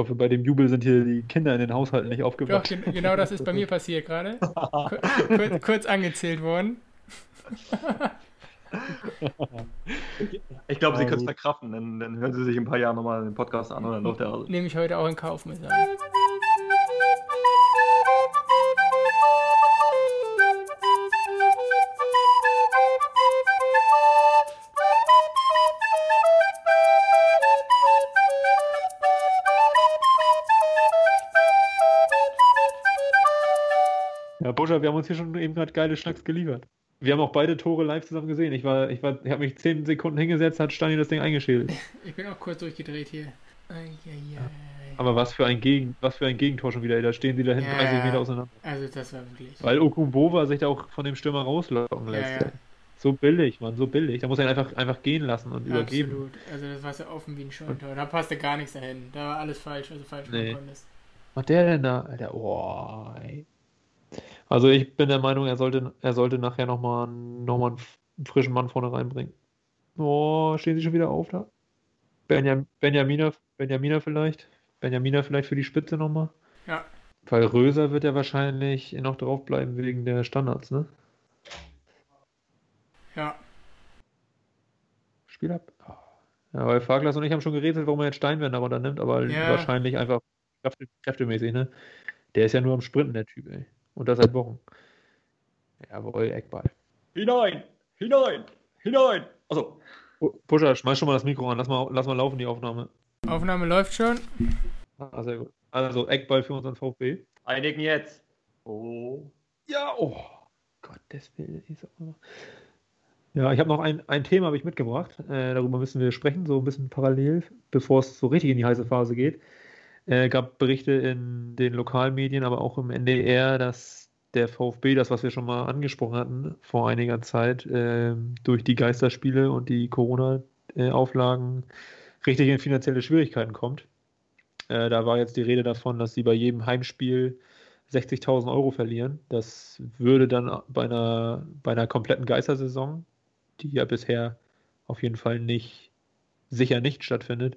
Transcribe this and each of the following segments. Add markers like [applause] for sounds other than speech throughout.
hoffe, bei dem Jubel sind hier die Kinder in den Haushalten nicht Doch, aufgewacht. gen genau das ist bei mir passiert gerade. Kur kurz, [laughs] kurz angezählt worden. Ich glaube, Sie können es verkraften, dann, dann hören Sie sich in ein paar Jahren nochmal den Podcast an und dann läuft der. Nehme ich heute auch in Kauf, muss ich sagen. Ja, Buscher, wir haben uns hier schon eben gerade geile Schnacks geliefert. Wir haben auch beide Tore live zusammen gesehen. Ich war, ich war, ich habe mich zehn Sekunden hingesetzt, hat Stani das Ding eingeschädelt. [laughs] Ich bin auch kurz durchgedreht hier. Eieiei. Aber was für ein Gegen, was für ein Gegentor schon wieder. Da stehen sie da hinten Ja, 30 ja. Meter auseinander. Also das war wirklich. Weil Okumbova sich da auch von dem Stürmer rauslocken Ja, lässt. ja. So billig, Mann, so billig. Da muss er ihn einfach, einfach gehen lassen und übergeben. Absolut. Also das war so offen wie ein Scheuntor. Da passte gar nichts dahin. Da war alles falsch, du falsch Nee. Was der denn da? Alter, oh, ey. Also ich bin der Meinung, er sollte, er sollte nachher nochmal noch mal einen frischen Mann vorne reinbringen. Oh, stehen sie schon wieder auf da? Benjam, Benjamina, Benjamina vielleicht? Benjamina vielleicht für die Spitze nochmal? Ja. Weil Röser wird ja wahrscheinlich noch draufbleiben wegen der Standards, ne? Ja. Spiel ab. Ja, weil Farglas und ich haben schon gerätselt, warum er jetzt Steinwender runternimmt, aber Ja. wahrscheinlich einfach kräfte, kräftemäßig, ne? Der ist ja nur am Sprinten, der Typ, ey. Und das seit Wochen. Jawohl, Eckball. Hinein! Hinein! Hinein! Also, Pu- Pusher, schmeiß schon mal das Mikro an. Lass mal, lass mal laufen, die Aufnahme. Aufnahme läuft schon. Ah, sehr gut. Also, Eckball für unseren VfB. einigen jetzt. Oh. Ja, oh. Gottes Willen. ich sag mal. Ja, ich habe noch ein, ein Thema habe ich mitgebracht. Äh, darüber müssen wir sprechen, so ein bisschen parallel, bevor es so richtig in die heiße Phase geht. Äh, gab Berichte in den Lokalmedien, aber auch im NDR, dass der VfB, das, was wir schon mal angesprochen hatten vor einiger Zeit, äh, durch die Geisterspiele und die Corona-Auflagen richtig in finanzielle Schwierigkeiten kommt. Äh, da war jetzt die Rede davon, dass sie bei jedem Heimspiel 60.000 Euro verlieren. Das würde dann bei einer, bei einer kompletten Geistersaison, die ja bisher auf jeden Fall nicht, sicher nicht stattfindet,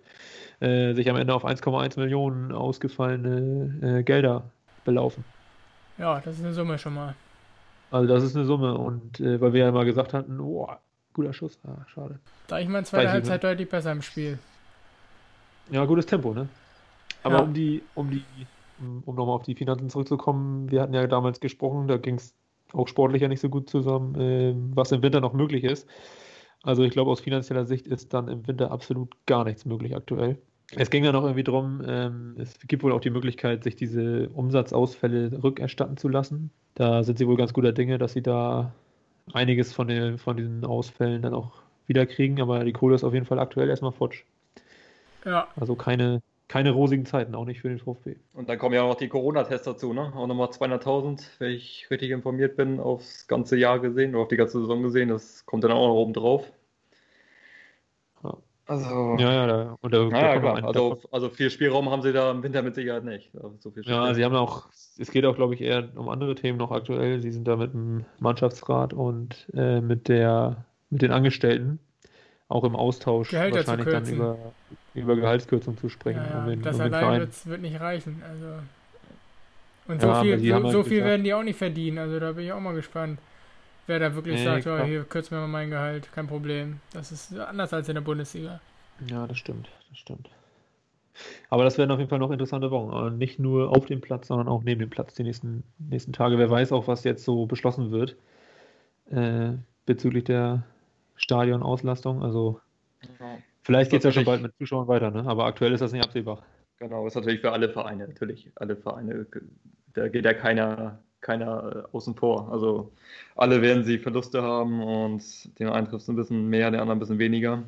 äh, sich am Ende auf 1,1 Millionen ausgefallene äh, Gelder belaufen. Ja, das ist eine Summe schon mal. Also das ist eine Summe und äh, weil wir ja mal gesagt hatten, oh, guter Schuss, ah, schade. Da ich meine, zweite Halbzeit deutlich besser im Spiel. Ja, gutes Tempo, ne? Aber Ja. um die, um die, um um nochmal auf die Finanzen zurückzukommen, wir hatten ja damals gesprochen, da ging es auch sportlich ja nicht so gut zusammen, ähm, was im Winter noch möglich ist. Also ich glaube, aus finanzieller Sicht ist dann im Winter absolut gar nichts möglich aktuell. Es ging ja noch irgendwie drum, ähm, es gibt wohl auch die Möglichkeit, sich diese Umsatzausfälle rückerstatten zu lassen. Da sind sie wohl ganz guter Dinge, dass sie da einiges von, den, von diesen Ausfällen dann auch wiederkriegen, aber die Kohle ist auf jeden Fall aktuell erstmal futsch. Ja, Also keine, keine rosigen Zeiten, auch nicht für den VfB. Und dann kommen ja auch noch die Corona-Tests dazu, ne? Auch nochmal 200.000, wenn ich richtig informiert bin, aufs ganze Jahr gesehen oder auf die ganze Saison gesehen. Das kommt dann auch noch oben drauf. Ja. Also, Ja, ja, da, und da, noch klar. ein- Also, also viel Spielraum haben sie da im Winter mit Sicherheit nicht. Also so viel ja, sie haben auch, es geht auch, glaube ich, eher um andere Themen noch aktuell. Sie sind da mit dem Mannschaftsrat und äh, mit der, mit den Angestellten auch im Austausch Gehälter wahrscheinlich dann über, über Gehaltskürzung zu sprechen. ja, um ja. den, das um allein wird nicht reichen. Also. Und Ja, so aber viel, so, halt so viel gesagt- werden die auch nicht verdienen. Also da bin ich auch mal gespannt. Wer da wirklich Nee, sagt, ja, klar. hier kürzen wir mal mein Gehalt, kein Problem. Das ist anders als in der Bundesliga. Ja, das stimmt, das stimmt. Aber das werden auf jeden Fall noch interessante Wochen. Aber nicht nur auf dem Platz, sondern auch neben dem Platz die nächsten, nächsten Tage. Wer weiß auch, was jetzt so beschlossen wird äh, bezüglich der Stadionauslastung. Also Ja. Vielleicht geht es ja schon bald mit Zuschauern weiter, ne? aber aktuell ist das nicht absehbar. Genau, ist natürlich für alle Vereine, natürlich. Alle Vereine, da geht ja keiner, keiner äh, außen vor. Also alle werden sie Verluste haben und den einen trifft es ein bisschen mehr, den anderen ein bisschen weniger.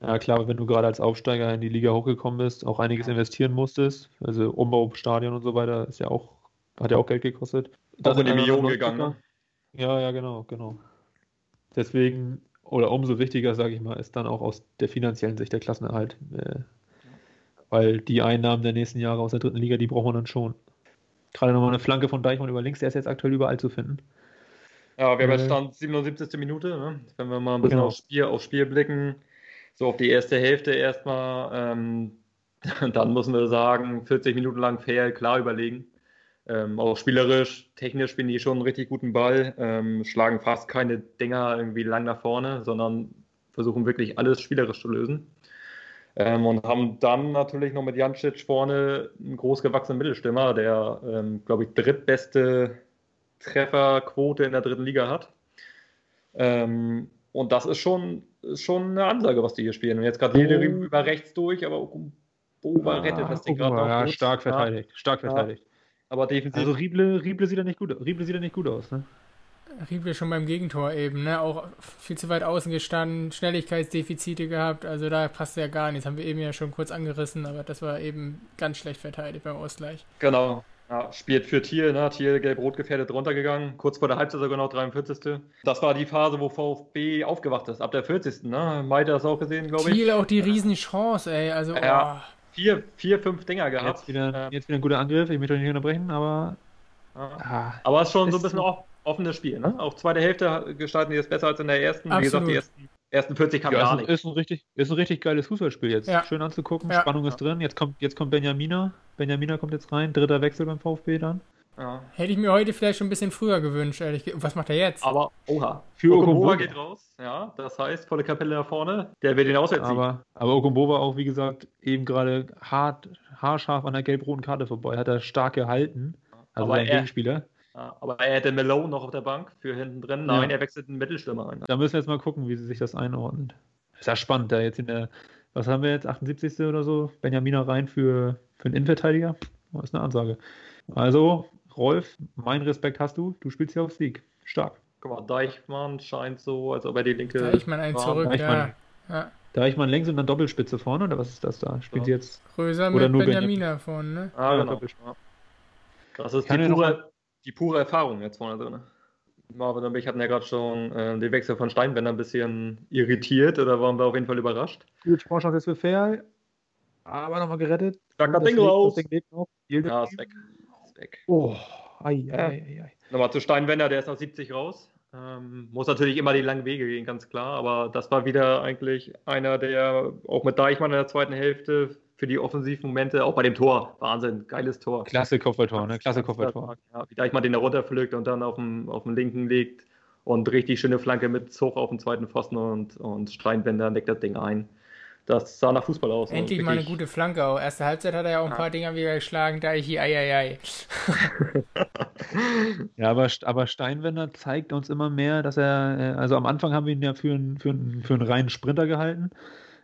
Ja klar, wenn du gerade als Aufsteiger in die Liga hochgekommen bist, auch einiges investieren musstest, also Umbau, Stadion und so weiter, ist ja auch, hat ja auch Geld gekostet. Auch in sind die Millionen gegangen, ne? Ja, ja, genau, genau. Deswegen, oder umso wichtiger, sage ich mal, ist dann auch aus der finanziellen Sicht der Klassenerhalt. Äh, weil die Einnahmen der nächsten Jahre aus der dritten Liga, die braucht man dann schon. Gerade nochmal eine Flanke von Deichmann über links, der ist jetzt aktuell überall zu finden. Ja, wir haben jetzt Äh, Stand 77. Minute. Ne? Wenn wir mal ein bisschen Genau. aufs, Spiel, aufs Spiel blicken, so auf die erste Hälfte erstmal, ähm, [laughs] dann müssen wir sagen, 40 Minuten lang fair, klar überlegen. Ähm, auch spielerisch, technisch spielen die schon einen richtig guten Ball, ähm, schlagen fast keine Dinger irgendwie lang nach vorne, sondern versuchen wirklich alles spielerisch zu lösen. Ähm, und haben dann natürlich noch mit Jancic vorne einen großgewachsenen Mittelstürmer, der, ähm, glaube ich, drittbeste Trefferquote in der dritten Liga hat. Ähm, und das ist schon, ist schon eine Ansage, was die hier spielen. Und jetzt gerade Lede oh. über rechts durch, aber Ober rettet das Ding gerade noch. Ja, stark verteidigt. Stark verteidigt. Aber defensiv. Also Rieble, Rieble sieht ja nicht gut, Rieble sieht ja nicht gut aus, ne? Rieble schon beim Gegentor eben, ne? Auch viel zu weit außen gestanden, Schnelligkeitsdefizite gehabt, also da passt ja gar nichts. Haben wir eben ja schon kurz angerissen, aber das war eben ganz schlecht verteidigt beim Ausgleich. Genau. Ja, spielt für Thiel, ne? Thiel gelb-rot gefährdet runtergegangen, kurz vor der Halbzeit sogar noch 43. Das war die Phase, wo VfB aufgewacht ist, ab der 40. Ne? Maite das auch gesehen, glaube ich. Thiel auch die Riesenchance, ey. Also, ja. Vier, vier, fünf Dinger gehabt. Jetzt wieder, ähm, jetzt wieder ein guter Angriff, ich möchte euch nicht unterbrechen, aber. Ah, aber es ist schon so ein bisschen so offenes Spiel, ne? Auch zweite Hälfte gestalten die es besser als in der ersten. Absolut. Wie gesagt, die ersten, ersten 40 kam ja, gar nicht. Ist ein, richtig, ist ein richtig geiles Fußballspiel jetzt. Ja. Schön anzugucken, ja. Spannung ist drin. Jetzt kommt, jetzt kommt Benjamina. Benjamina kommt jetzt rein, dritter Wechsel beim VfB dann. Ja. Hätte ich mir heute vielleicht schon ein bisschen früher gewünscht, ehrlich Was macht er jetzt? Aber, oha. Für Okumbowa geht raus. Ja, das heißt, volle Kapelle da vorne. Der wird ihn auswärts aber, aber Okumbowa auch, wie gesagt, eben gerade hart, haarscharf an der gelb-roten Karte vorbei. Hat er stark gehalten. Also aber ein Gegenspieler. Ja, aber er hätte Malone noch auf der Bank für hinten drin. Nein, ja. er wechselt einen Mittelstürmer ein. Da müssen wir jetzt mal gucken, wie sie sich das einordnet. Ist ja spannend, da jetzt in der, was haben wir jetzt, 78. oder so, Benjamina rein für, für einen Innenverteidiger. Das ist eine Ansage. Also, Rolf, mein Respekt hast du. Du spielst hier auf Sieg. Stark. Guck mal, Deichmann scheint so, als ob er die linke. Deichmann ein zurück, Deichmann. ja. ja. Deichmann und dann Doppelspitze vorne, oder was ist das da? Spielt ja. sie jetzt. Größer oder mit nur Benjamina vorne, ne? Ah, genau. Das ist die pure, die pure, Erfahrung jetzt vorne drin. Marvin und mich hatten ja gerade schon äh, den Wechsel von Steinbender ein bisschen irritiert, oder waren wir auf jeden Fall überrascht. Gut, Sportchance jetzt für Fair, aber nochmal gerettet. Starker Ding raus. Ja, ist weg weg. Oh, ei, ei, ei, ei. Nochmal zu Steinwender, der ist nach 70 raus. Ähm, muss natürlich immer die langen Wege gehen, ganz klar. Aber das war wieder eigentlich einer, der auch mit Deichmann in der zweiten Hälfte für die offensiven Momente, auch bei dem Tor, Wahnsinn, geiles Tor. Klasse Kopfballtor, ne? Klasse Kopfballtor. Ja, wie Deichmann den da runterpflückt und dann auf dem, auf dem linken legt und richtig schöne Flanke mit Zug auf den zweiten Pfosten und, und Steinbender deckt das Ding ein das sah nach Fußball aus. Endlich mal eine gute Flanke auch. Erste Halbzeit hat er ja auch ein ja. paar Dinger wieder geschlagen, da ich hier, ei, ei, ei. [laughs] ja, aber, aber Steinwender zeigt uns immer mehr, dass er, äh, also am Anfang haben wir ihn ja für einen, für einen, für einen reinen Sprinter gehalten.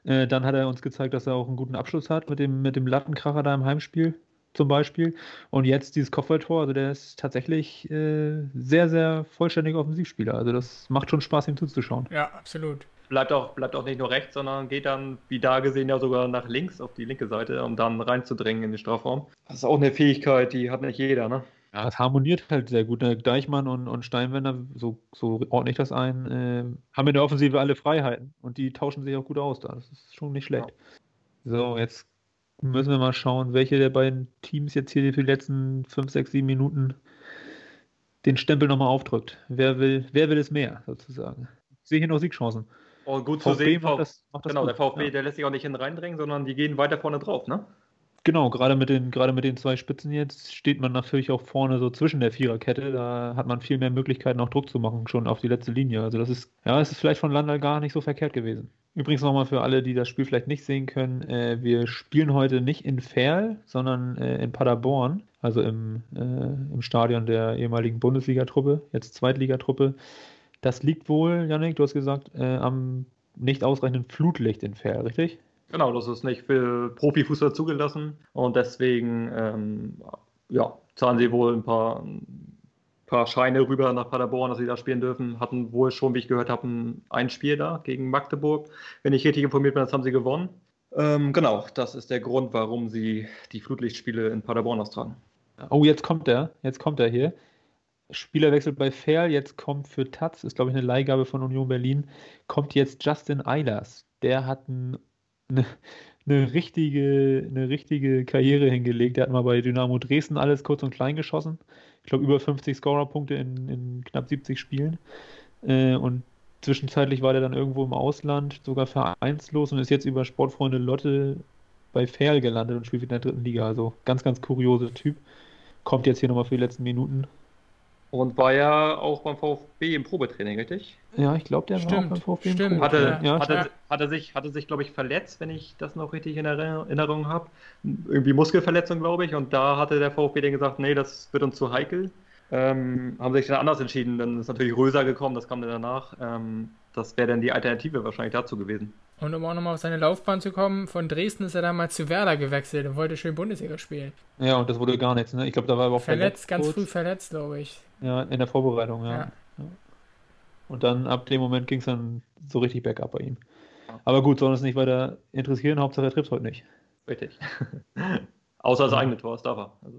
Äh, dann hat er uns gezeigt, dass er auch einen guten Abschluss hat mit dem, mit dem Lattenkracher da im Heimspiel zum Beispiel. Und jetzt dieses Kopfballtor, also der ist tatsächlich äh, sehr, sehr vollständiger Offensivspieler. Also das macht schon Spaß, ihm zuzuschauen. Ja, absolut bleibt auch, bleibt auch nicht nur rechts, sondern geht dann, wie da gesehen, ja sogar nach links auf die linke Seite, um dann reinzudrängen in den Strafraum. Das ist auch eine Fähigkeit, die hat nicht jeder, ne? Ja, es harmoniert halt sehr gut. Ne? Deichmann und, und Steinwender, so, so ordne ich das ein, äh, haben in der Offensive alle Freiheiten und die tauschen sich auch gut aus da. Das ist schon nicht schlecht. Ja. So, jetzt müssen wir mal schauen, welche der beiden Teams jetzt hier für die letzten 5, 6, 7 Minuten den Stempel nochmal aufdrückt. Wer will, wer will es mehr, sozusagen? Ich sehe hier noch Siegchancen. Und gut VfB zu sehen, macht das, macht das genau, gut. der VfB, ja. der lässt sich auch nicht hin reindrängen, sondern die gehen weiter vorne drauf, ne? Genau, gerade mit den, gerade mit den zwei Spitzen jetzt steht man natürlich auch vorne so zwischen der Viererkette. Da hat man viel mehr Möglichkeiten, auch Druck zu machen, schon auf die letzte Linie. Also das ist, ja, es ist vielleicht von Landal gar nicht so verkehrt gewesen. Übrigens nochmal für alle, die das Spiel vielleicht nicht sehen können, äh, wir spielen heute nicht in Ferl, sondern äh, in Paderborn, also im, äh, im Stadion der ehemaligen Bundesligatruppe, jetzt Zweitligatruppe. Das liegt wohl, Janik, du hast gesagt, äh, am nicht ausreichenden Flutlicht in Fair, richtig? Genau, das ist nicht für Profifußball zugelassen und deswegen ähm, ja, zahlen sie wohl ein paar, ein paar Scheine rüber nach Paderborn, dass sie da spielen dürfen. Hatten wohl schon, wie ich gehört habe, ein Spiel da gegen Magdeburg. Wenn ich richtig informiert bin, das haben sie gewonnen. Ähm, genau, das ist der Grund, warum sie die Flutlichtspiele in Paderborn austragen. Oh, jetzt kommt er, jetzt kommt er hier. Spielerwechsel bei Fair, jetzt kommt für Taz, ist glaube ich eine Leihgabe von Union Berlin, kommt jetzt Justin Eilers. Der hat ein, eine, eine, richtige, eine richtige Karriere hingelegt. Der hat mal bei Dynamo Dresden alles kurz und klein geschossen. Ich glaube über 50 Scorerpunkte in, in knapp 70 Spielen. Äh, und zwischenzeitlich war der dann irgendwo im Ausland, sogar vereinslos und ist jetzt über Sportfreunde Lotte bei Ferl gelandet und spielt in der dritten Liga. Also ganz, ganz kurioser Typ. Kommt jetzt hier nochmal für die letzten Minuten. Und war ja auch beim VfB im Probetraining, richtig? Ja, ich glaube, der Stimmt, war auch beim VfB. im stimmt. Probetraining. Hatte, ja, hatte, ja. hatte, sich, hatte sich, glaube ich, verletzt, wenn ich das noch richtig in Erinnerung habe. Irgendwie Muskelverletzung, glaube ich. Und da hatte der VfB dann gesagt, nee, das wird uns zu heikel. Ähm, haben sich dann anders entschieden. Dann ist natürlich Röser gekommen, das kam dann danach. Ähm, das wäre dann die Alternative wahrscheinlich dazu gewesen. Und um auch nochmal auf seine Laufbahn zu kommen, von Dresden ist er damals zu Werder gewechselt und wollte schön Bundesliga spielen. ja, und das wurde gar nichts. Ne? Ich glaube, da war er auch Verletzt, ganz kurz. früh verletzt, glaube ich. Ja, in der Vorbereitung, ja. Ja. Und dann ab dem Moment ging es dann so richtig bergab bei ihm. Aber gut, soll uns nicht weiter interessieren. Hauptsache er trifft heute nicht. Richtig. [laughs] Außer das eigene Tor, das darf er. Also,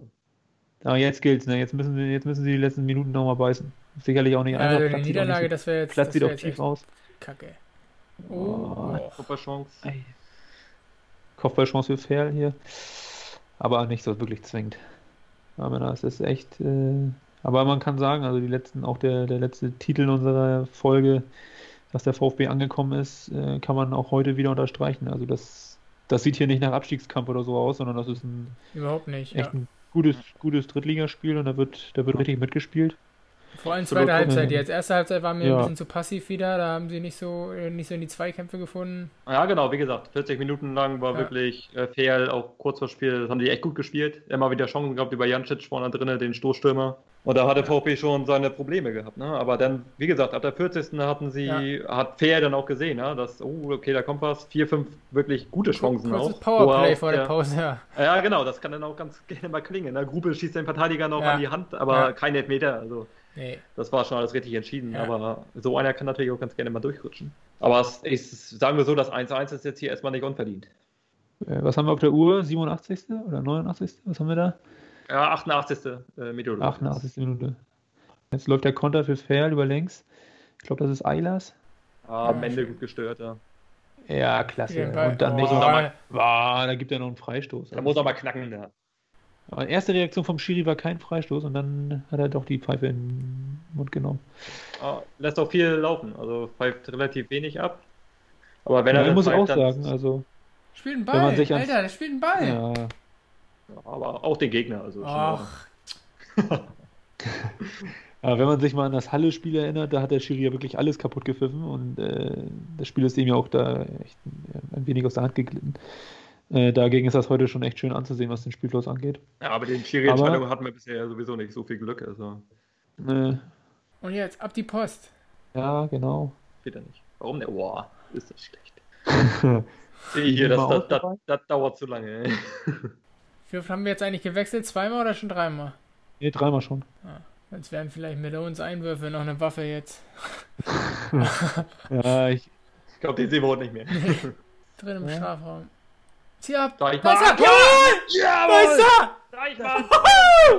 Aber jetzt gilt's, ne? Jetzt müssen, wir, jetzt müssen sie die letzten Minuten nochmal beißen. Sicherlich auch nicht Also die Niederlage, nicht das wäre jetzt, Platz das sieht wär auch jetzt tief aus. kacke. Oh. Oh. super Chance. Ey. Kopfballchance für Ferl hier. Aber nicht so wirklich zwingend. Männer, es ist echt. Äh, aber man kann sagen, also die letzten, auch der, der letzte Titel unserer Folge, dass der VfB angekommen ist, äh, kann man auch heute wieder unterstreichen. Also das, das sieht hier nicht nach Abstiegskampf oder so aus, sondern das ist ein Überhaupt nicht. echt Ja. ein gutes, gutes Drittligaspiel und da wird, da wird richtig mitgespielt. Vor allem zweite Halbzeit. Jetzt erste Halbzeit war mir Ja. ein bisschen zu passiv wieder. Da haben sie nicht so, äh, nicht so in die Zweikämpfe gefunden. Ja, genau, wie gesagt, 40 Minuten lang war Ja. wirklich äh, fair, auch kurz vor Spiel, das haben die echt gut gespielt. Immer wieder Chancen gehabt über Jancic vorne drinnen, den Stoßstürmer. Und da hatte VfB schon seine Probleme gehabt, ne? Aber dann, wie gesagt, ab der 40. hatten sie, hat Fair dann auch gesehen, ne? Dass, oh, okay, da kommt was, vier, fünf wirklich gute Chancen Kurzes auch. Powerplay er vor auch der Pause, ja. Ja, genau, das kann dann auch ganz [laughs] gerne mal klingen. Ne? Grubel schießt den Verteidiger noch Ja. an die Hand, aber Ja. kein Elfmeter. Also Nee. das war schon alles richtig entschieden. Ja. Aber so einer kann natürlich auch ganz gerne mal durchrutschen. Aber es ist, sagen wir so, das 1-1 ist jetzt hier erstmal nicht unverdient. Äh, was haben wir auf der Uhr? 87. oder 89. Was haben wir da? Ja, 88. Äh, Meteorologie. 88. Minute. Jetzt läuft der Konter für Ferl über längs. Ich glaube, das ist Eilers. Ah, am Ende gut gestört, ja. Ja, klasse. Und dann Oh. nicht er Wow, da gibt er noch einen Freistoß. Da muss er mal knacken. Ja. Aber erste Reaktion vom Schiri war kein Freistoß und dann hat er doch die Pfeife in den Mund genommen. Ah, lässt auch viel laufen, also pfeift relativ wenig ab. Aber wenn Ja, er muss auch pfeift, dann- sagen, also Spielt einen Wenn man Ball. sich ans- Alter, der spielt einen Ball. ja, aber auch den Gegner. Also. Ach, [laughs] aber wenn man sich mal an das Halle-Spiel erinnert, da hat der Schiri ja wirklich alles kaputt gepfiffen und äh, das Spiel ist ihm ja auch da echt ein, ein wenig aus der Hand geglitten. Äh, dagegen ist das heute schon echt schön anzusehen, was den Spielfluss angeht. ja, aber den Schiri-Entscheidungen hatten wir bisher sowieso nicht so viel Glück. Also Äh, und jetzt ab die Post. ja, genau. geht er nicht. Warum denn? Boah, ist das schlecht. [laughs] Sehe hier, das, das, das, das dauert zu lange. [laughs] Wie oft haben wir jetzt eigentlich gewechselt? Zweimal oder schon dreimal? Nee, dreimal schon. Jetzt wären vielleicht mit uns Einwürfe noch eine Waffe jetzt. [laughs] Ja, ich, Ich glaube, den sehen wir heute nicht mehr. Drin im Ja. Strafraum. Zieh ab! Da ich Da ist er! mal. Jawohl! Da ist er! Deichmann!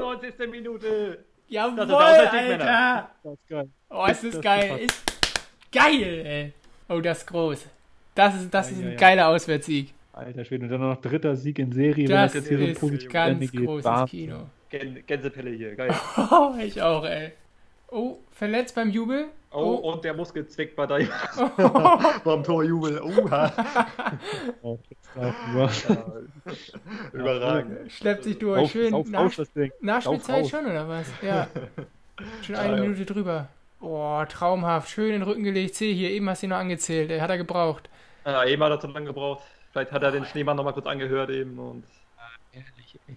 90. Minute! Jawohl, Das ist. Alter! das ist geil. Oh, ist das geil. Ist geil, ey. Oh, das ist groß. Das ist, das ist Ja, ein ja, ja. geiler Auswärtssieg. Alter Schwede, und dann noch dritter Sieg in Serie, Das wenn das jetzt hier so ist positiv zu ganz Ende geht. großes Wahnsinn. Kino. Gän Gänsepelle hier, geil. [laughs] Oh, ich auch, ey. Oh, verletzt beim Jubel. Oh, Oh, und der Muskel zwickt bei Deichmann [laughs] [laughs] beim Torjubel. Oha. [laughs] Oh. Ja, Überragend. schleppt sich durch. Auf, Schön. auf, Nach, auf das Ding. Nachspielzeit schon, oder was? Ja. Schon eine Ja, ja. Minute drüber. Oh, traumhaft. Schön in den Rücken gelegt. Sehe hier, eben hast du ihn noch angezählt. Der hat er gebraucht. Ja, eben hat er zu lange gebraucht. Vielleicht hat er den Schneemann noch mal kurz angehört eben und Ehrlich, ey.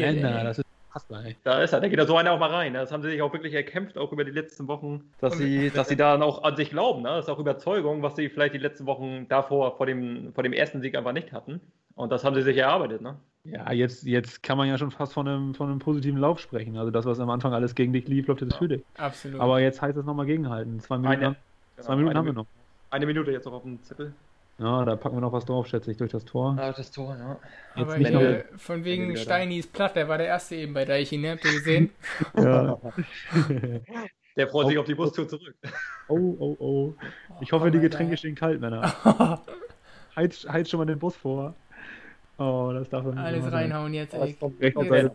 Geil, Männer, ey. das ist fassbar, ey. da ist er. Da geht da so einer auch mal rein. ne? Das haben sie sich auch wirklich erkämpft, auch über die letzten Wochen, dass sie, dass sie da auch an sich glauben. Ne? Das ist auch Überzeugung, was sie vielleicht die letzten Wochen davor vor dem, vor dem ersten Sieg einfach nicht hatten. Und das haben sie sich erarbeitet. Ne? Ja, jetzt, jetzt kann man ja schon fast von einem, von einem positiven Lauf sprechen. Also das, was am Anfang alles gegen dich lief, läuft jetzt für dich. Absolut. Aber jetzt heißt es nochmal gegenhalten. Zwei Minuten, Eine- haben, Genau, zwei Minuten haben wir noch. Eine Minute jetzt noch auf dem Zettel. Ja, da packen wir noch was drauf, schätze ich, durch das Tor. Ah, das Tor, ja. Aber nicht hier, noch- von wegen. Steini ist platt, der war der Erste eben bei Deichi, ne? Habt ihr gesehen? [laughs] Ja. [laughs] Der freut sich auf die Bustour zurück. oh, oh, oh. Ich komm, hoffe, die Alter. Getränke stehen kalt, Männer. [laughs] Heiz, heiz schon mal den Bus vor. Oh, das darf doch nicht Alles immer sein. reinhauen jetzt, ey. Rechts Jetzt-.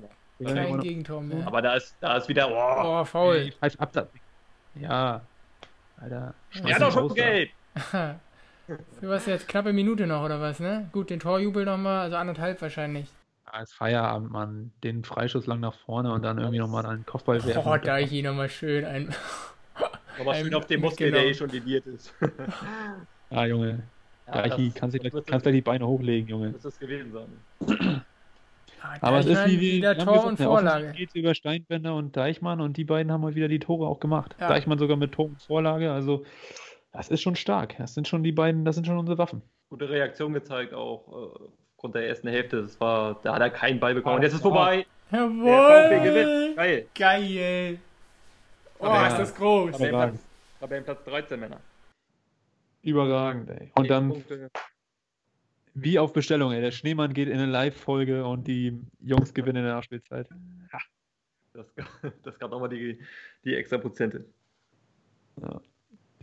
Kein Gegentor mehr. Aber da ist, da ist wieder. Oh, Oh, faul. Falsch Absatz. Ja. Alter. er hat doch schon gelb. Für was jetzt? Knappe Minute noch oder was, ne? Gut, den Torjubel nochmal, also anderthalb wahrscheinlich. Als Feierabend, Mann. Den Freischuss lang nach vorne und dann irgendwie nochmal einen Kopfball werfen. Oh, da ich ihn nochmal schön ein. [laughs] Aber schön auf dem Muskel, der eh schon liniert ist. [laughs] ah, Junge. Ja, Deichi, kannst du gleich, kannst gleich die Beine hochlegen, Junge. Muss das gewesen sein. [clears throat] Aber es ist wie wir wieder Tor und Vorlage. Geht über Steinbender und Deichmann und die beiden haben mal wieder die Tore auch gemacht. Ja. Deichmann sogar mit Tor und Vorlage, also das ist schon stark. Das sind schon die beiden, das sind schon unsere Waffen. Gute Reaktion gezeigt auch äh, aufgrund der ersten Hälfte. Das war, da hat er keinen Ball bekommen. Und jetzt ist vorbei. Jawohl! Geil. Geil. Oh, aber ist das groß. Tabellenplatz, Tabellenplatz 13 Männer. Überragend, ey. Und dann Punkte. wie auf Bestellung, ey. Der Schneemann geht in eine Live-Folge und die Jungs gewinnen in der Nachspielzeit. Ja. Das, das gab [laughs] nochmal die, die extra Prozente. Ja.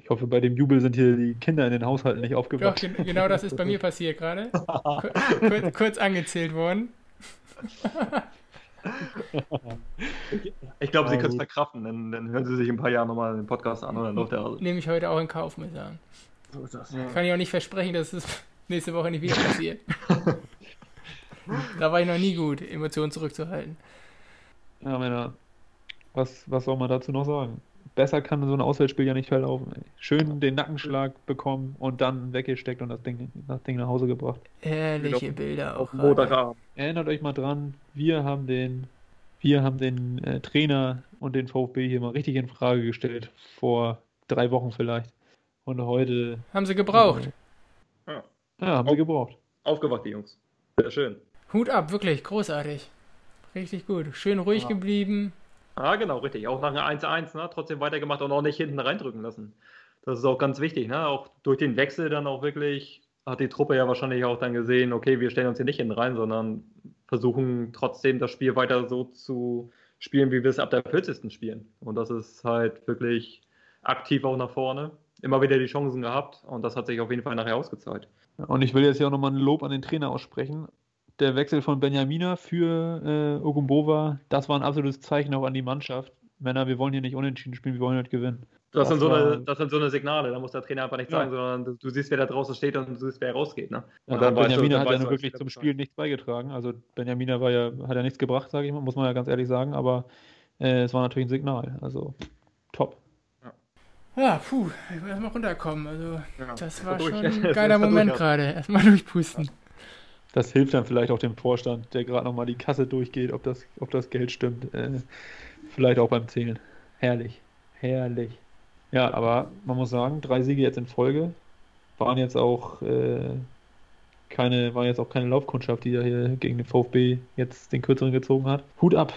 Ich hoffe, bei dem Jubel sind hier die Kinder in den Haushalten nicht aufgewacht. Doch, genau das ist bei mir passiert gerade. Kur kurz angezählt worden. ich glaube, Sie können es verkraften, dann, dann, hören Sie sich in ein paar Jahren nochmal den Podcast an und dann läuft der Nehme ich heute auch in Kauf, muss ich sagen. So ist das. Ja. Kann ich auch nicht versprechen, dass es [laughs] nächste Woche nicht wieder passiert. da war ich noch nie gut, Emotionen zurückzuhalten. Ja, Männer, was, was soll man dazu noch sagen? Besser kann so ein Auswärtsspiel ja nicht verlaufen. Ey. Schön den Nackenschlag bekommen und dann weggesteckt und das Ding, das Ding nach Hause gebracht. Ehrliche Bilder auch. Moderat. Erinnert euch mal dran, wir haben den, wir haben den äh, Trainer und den VfB hier mal richtig in Frage gestellt, vor drei Wochen vielleicht. Und heute. Haben sie gebraucht. Äh, ja. ja, haben Auf, sie gebraucht. Aufgewacht, die Jungs. Sehr schön. Hut ab, wirklich, großartig. Richtig gut. Schön ruhig ja. geblieben. Ah, genau, richtig. Auch nach einem 1-1, ne? trotzdem weitergemacht und auch nicht hinten reindrücken lassen. Das ist auch ganz wichtig. Ne? Auch durch den Wechsel dann auch wirklich hat die Truppe ja wahrscheinlich auch dann gesehen, okay, wir stellen uns hier nicht hinten rein, sondern versuchen trotzdem das Spiel weiter so zu spielen, wie wir es ab der 40. spielen. Und das ist halt wirklich aktiv auch nach vorne. Immer wieder die Chancen gehabt und das hat sich auf jeden Fall nachher ausgezahlt. Und ich will jetzt ja auch nochmal ein Lob an den Trainer aussprechen der Wechsel von Benjamina für äh, Ogumbova, das war ein absolutes Zeichen auch an die Mannschaft. Männer, wir wollen hier nicht unentschieden spielen, wir wollen halt gewinnen. Das, das, sind, so eine, das sind so eine Signale, da muss der Trainer einfach nichts ja. sagen, sondern du siehst, wer da draußen steht und du siehst, wer rausgeht. Ne? Und ja, dann Benjamina hat ja nun wirklich zum Spiel nichts beigetragen. Also Benjamina war ja, hat ja nichts gebracht, sage ich mal, muss man ja ganz ehrlich sagen, aber äh, es war natürlich ein Signal. Also top. Ja, puh, ich will erstmal runterkommen. Also, ja, das war schon ein [laughs] geiler Moment gerade. Erstmal durchpusten. Das hilft dann vielleicht auch dem Vorstand, der gerade nochmal die Kasse durchgeht, ob das, ob das Geld stimmt. Äh, vielleicht auch beim Zählen. Herrlich. Herrlich. Ja, aber man muss sagen, drei Siege jetzt in Folge waren jetzt auch äh, keine, war jetzt auch keine Laufkundschaft, die da hier gegen den VfB jetzt den kürzeren gezogen hat. Hut ab.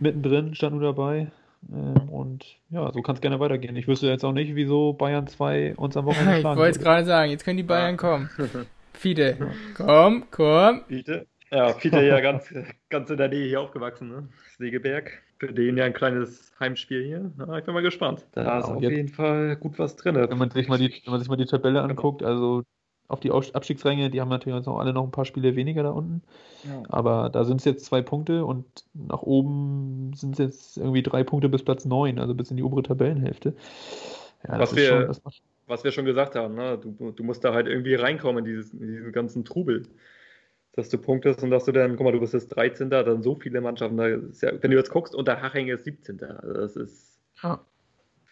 Mittendrin stand nur dabei. Ähm, und ja, so kann es gerne weitergehen. Ich wüsste jetzt auch nicht, wieso Bayern 2 uns am Wochenende [laughs] schlagen Ich wollte es gerade sagen, jetzt können die Bayern kommen. [laughs] Fide, komm, komm. Fide. Ja, Fide ja ganz, ganz in der Nähe hier aufgewachsen, ne? Segeberg. Für den ja ein kleines Heimspiel hier. Na, ich bin mal gespannt. Da ist auf jeden Fall gut was drin. Wenn man sich mal die, wenn man sich mal die Tabelle anguckt, also auf die Abstiegsränge, die haben natürlich auch alle noch ein paar Spiele weniger da unten. Ja. Aber da sind es jetzt zwei Punkte und nach oben sind es jetzt irgendwie drei Punkte bis Platz neun, also bis in die obere Tabellenhälfte. Ja, was, wir, schon, das macht, was wir schon gesagt haben, ne? du, du musst da halt irgendwie reinkommen in, dieses, in diesen ganzen Trubel. Dass du punktest und dass du dann, guck mal, du bist jetzt 13. dann so viele Mannschaften. Da ja, wenn du jetzt guckst, unter Haching ist 17. Also das ist ja.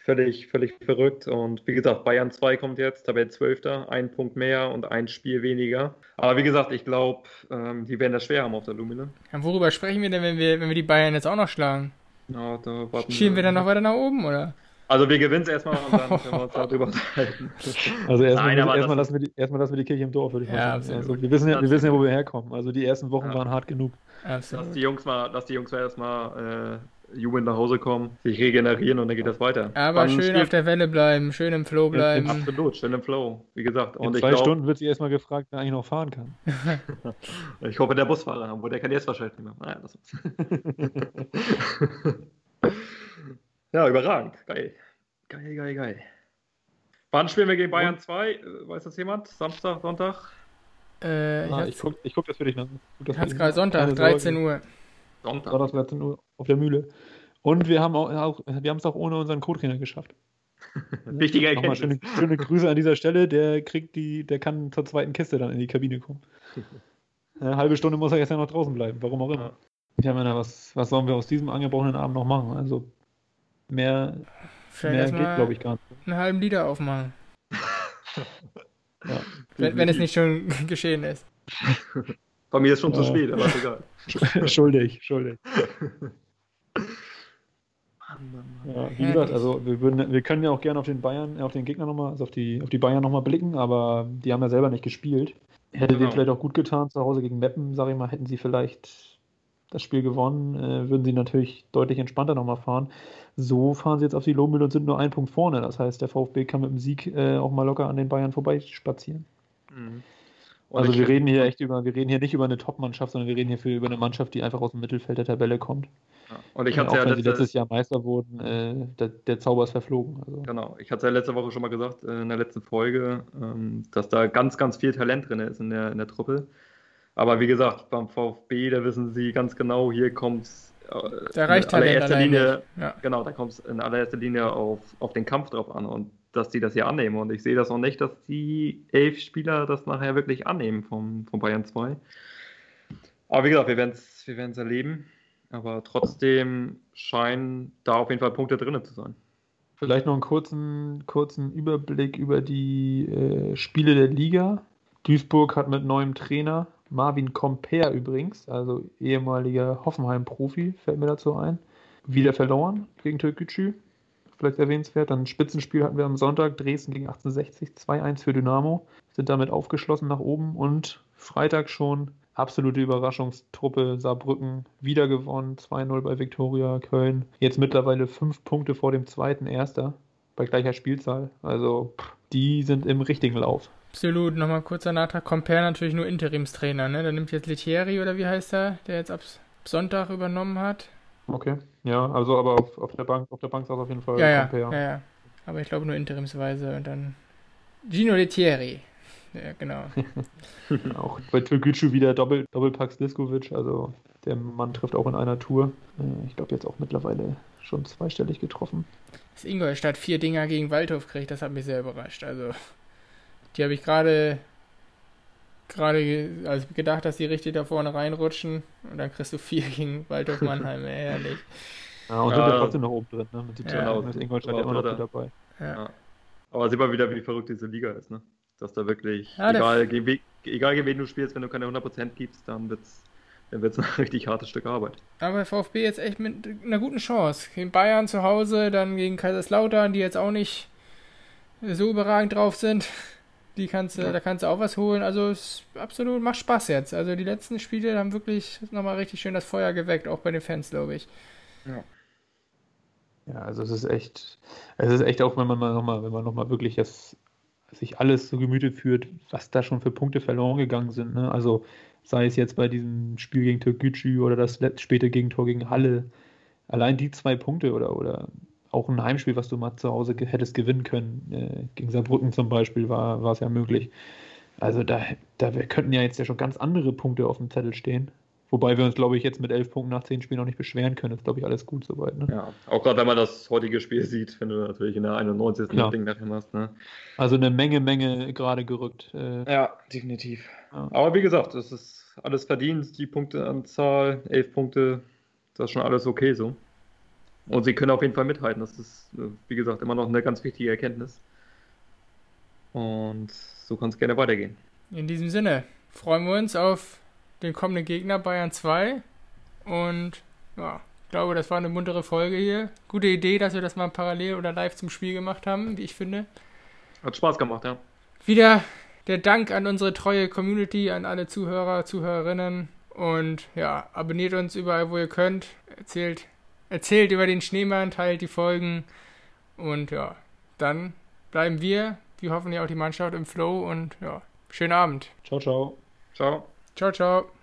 völlig, völlig verrückt. Und wie gesagt, Bayern 2 kommt jetzt, Tabelle 12. Ein Punkt mehr und ein Spiel weniger. Aber wie gesagt, ich glaube, ähm, die werden das schwer haben auf der Lumine. Ja, worüber sprechen wir denn, wenn wir, wenn wir die Bayern jetzt auch noch schlagen? Ja, da Schieben wir dann noch weiter nach oben, oder? Also wir gewinnen es erstmal und dann können wir uns darüber [laughs] unterhalten. Also erstmal, erstmal, lassen wir die, erstmal lassen wir die Kirche im Dorf, würde ich ja, mal sagen. Also wir, wissen ja, wir wissen ja, wo wir herkommen. Also die ersten Wochen ja. waren hart genug. Absolut. Lass die Jungs mal, lass die Jungs mal erstmal äh, jubelnd nach Hause kommen, sich regenerieren und dann geht das weiter. Aber Wann schön spielt... auf der Welle bleiben, schön im Flow bleiben. In, absolut, schön im Flow, wie gesagt. Und In zwei glaub... Stunden wird sich erstmal gefragt, wer eigentlich noch fahren kann. [laughs] ich hoffe, der Busfahrer, obwohl der kann jetzt wahrscheinlich nicht mehr. Naja, das [laughs] ja, überragend, geil. Geil, geil, geil. Wann spielen wir gegen Bayern 2? Weiß das jemand? Samstag, Sonntag? Äh, ich, ah, ich gucke guck das für dich nach. Ich hatte gerade Sonntag, 13 Uhr. Sonntag. Sonntag, 13 Uhr auf der Mühle. Und wir haben auch, wir haben es auch ohne unseren Co-Trainer geschafft. [laughs] Wichtige Nochmal Erkenntnis. schöne, schöne Grüße an dieser Stelle. Der kriegt die, der kann zur zweiten Kiste dann in die Kabine kommen. [laughs] Eine halbe Stunde muss er jetzt ja noch draußen bleiben, warum auch immer. Ja, Männer, was, was sollen wir aus diesem angebrochenen Abend noch machen? Also mehr, Vielleicht mehr geht, glaube ich, gar nicht. einen halben Liter aufmachen. Ja. Wenn, wenn es nicht schon [laughs] geschehen ist. Bei mir ist schon zu Ja. spät, aber ist egal. [laughs] schuldig, schuldig. Ja, wie gesagt, also wir, würden, wir können ja auch gerne auf den Bayern, auf den Gegner nochmal, also auf die, auf die Bayern nochmal blicken, aber die haben ja selber nicht gespielt. Hätte Genau. denen vielleicht auch gut getan, zu Hause gegen Meppen, sage ich mal, hätten sie vielleicht das Spiel gewonnen, äh, würden sie natürlich deutlich entspannter nochmal fahren. So fahren sie jetzt auf die Lohmühle und sind nur ein Punkt vorne. Das heißt, der VfB kann mit dem Sieg äh, auch mal locker an den Bayern vorbeispazieren. Mhm. Also wir reden hier echt über, wir reden hier nicht über eine Top-Mannschaft, sondern wir reden hier über eine Mannschaft, die einfach aus dem Mittelfeld der Tabelle kommt. Ja. Und ich Äh, hatte ja letzte, letztes Jahr Meister wurden, äh, der, der Zauber ist verflogen. Also. Genau, ich hatte es ja letzte Woche schon mal gesagt, äh, in der letzten Folge, ähm, dass da ganz, ganz viel Talent drin ist in der, in der Truppe. Aber wie gesagt, beim VfB, da wissen sie ganz genau, hier kommt es Da reicht Talent allererster allein Linie. Ja. genau, da kommt es in allererster Linie auf, auf den Kampf drauf an und dass die das hier annehmen. Und ich sehe das noch nicht, dass die elf Spieler das nachher wirklich annehmen vom, vom Bayern 2. Aber wie gesagt, wir werden es wir werden's erleben. Aber trotzdem scheinen da auf jeden Fall Punkte drin zu sein. Vielleicht noch einen kurzen, kurzen Überblick über die äh, Spiele der Liga. Duisburg hat mit neuem Trainer, Marvin Comper übrigens, also ehemaliger Hoffenheim-Profi, fällt mir dazu ein, wieder verloren gegen Türkgücü. Vielleicht erwähnenswert. Dann ein Spitzenspiel hatten wir am Sonntag, Dresden gegen 1860, 2-1 für Dynamo, sind damit aufgeschlossen nach oben und Freitag schon absolute Überraschungstruppe Saarbrücken wieder gewonnen, 2-0 bei Viktoria Köln. Jetzt mittlerweile fünf Punkte vor dem zweiten Erster bei gleicher Spielzahl. Also pff, die sind im richtigen Lauf. Absolut, nochmal kurzer Nachtrag. Compare natürlich nur Interimstrainer, ne? Da nimmt jetzt Letieri oder wie heißt er, der jetzt ab Sonntag übernommen hat. Okay. Ja, also aber auf, auf der Bank, auf der Bank saß auf jeden Fall Ja, ja, Compare. ja, ja. Aber ich glaube nur interimsweise und dann Gino Letieri. Ja, genau. [laughs] Auch bei Türkgücü wieder Doppel, Doppelpack Sliskovic, also der Mann trifft auch in einer Tour. Äh, Ich glaube jetzt auch mittlerweile schon zweistellig getroffen. Dass Ingolstadt vier Dinger gegen Waldhof kriegt, das hat mich sehr überrascht. Also, die habe ich gerade gerade ge- also gedacht, dass die richtig da vorne reinrutschen und dann kriegst du vier [laughs] gegen Waldhof Mannheim, ehrlich. Ja, und Ja. sind ja trotzdem noch oben drin, ne? Mit 17 Ja. ist Ingolstadt ja immer noch gut dabei. Ja. Ja. Aber sieht man wieder, wie verrückt diese Liga ist, ne? Dass da wirklich, Ja, egal, gegen, we- egal gegen wen du spielst, wenn du keine 100% gibst, dann wird's, dann wird's [laughs] ein richtig hartes Stück Arbeit. Aber VfB jetzt echt mit einer guten Chance. Gegen Bayern zu Hause, dann gegen Kaiserslautern, die jetzt auch nicht so überragend drauf sind. Die kannst du, Ja. da kannst du auch was holen. Also es ist absolut macht Spaß jetzt. Also die letzten Spiele haben wirklich nochmal richtig schön das Feuer geweckt, auch bei den Fans, glaube ich. Ja, also es ist echt, es ist echt auch, wenn man mal nochmal, wenn man noch mal wirklich das, sich alles zu Gemüte führt, was da schon für Punkte verloren gegangen sind. Ne? Also sei es jetzt bei diesem Spiel gegen Türkgücü oder das späte Gegentor gegen Halle. Allein die zwei Punkte oder, oder auch ein Heimspiel, was du mal zu Hause ge- hättest gewinnen können, äh, gegen Saarbrücken zum Beispiel, war, war es ja möglich. Also da, da könnten ja jetzt ja schon ganz andere Punkte auf dem Zettel stehen. Wobei wir uns, glaube ich, jetzt mit elf Punkten nach zehn Spielen noch nicht beschweren können. Ist, glaube ich, alles gut soweit. Ne? Ja. Auch gerade wenn man das heutige Spiel sieht, wenn du natürlich in der 91. Klar. Ding nachher hast, ne? Also eine Menge, Menge gerade gerückt. Äh, Ja, definitiv. Ja. Aber wie gesagt, es ist alles verdient, die Punkteanzahl, elf Punkte, das ist schon alles okay so. Und sie können auf jeden Fall mithalten. Das ist, äh, wie gesagt, immer noch eine ganz wichtige Erkenntnis. Und so kann es gerne weitergehen. In diesem Sinne freuen wir uns auf den kommenden Gegner Bayern 2. Und ja, ich glaube, das war eine muntere Folge hier. Gute Idee, dass wir das mal parallel oder live zum Spiel gemacht haben, wie ich finde. Hat Spaß gemacht, ja. Wieder der Dank an unsere treue Community, an alle Zuhörer, Zuhörerinnen. Und ja, abonniert uns überall, wo ihr könnt. Erzählt, erzählt über den Schneemann, teilt die Folgen. Und ja, dann bleiben wir, wie hoffentlich auch die Mannschaft im Flow. Und ja, schönen Abend. ciao, ciao. Ciao. Ciao, ciao.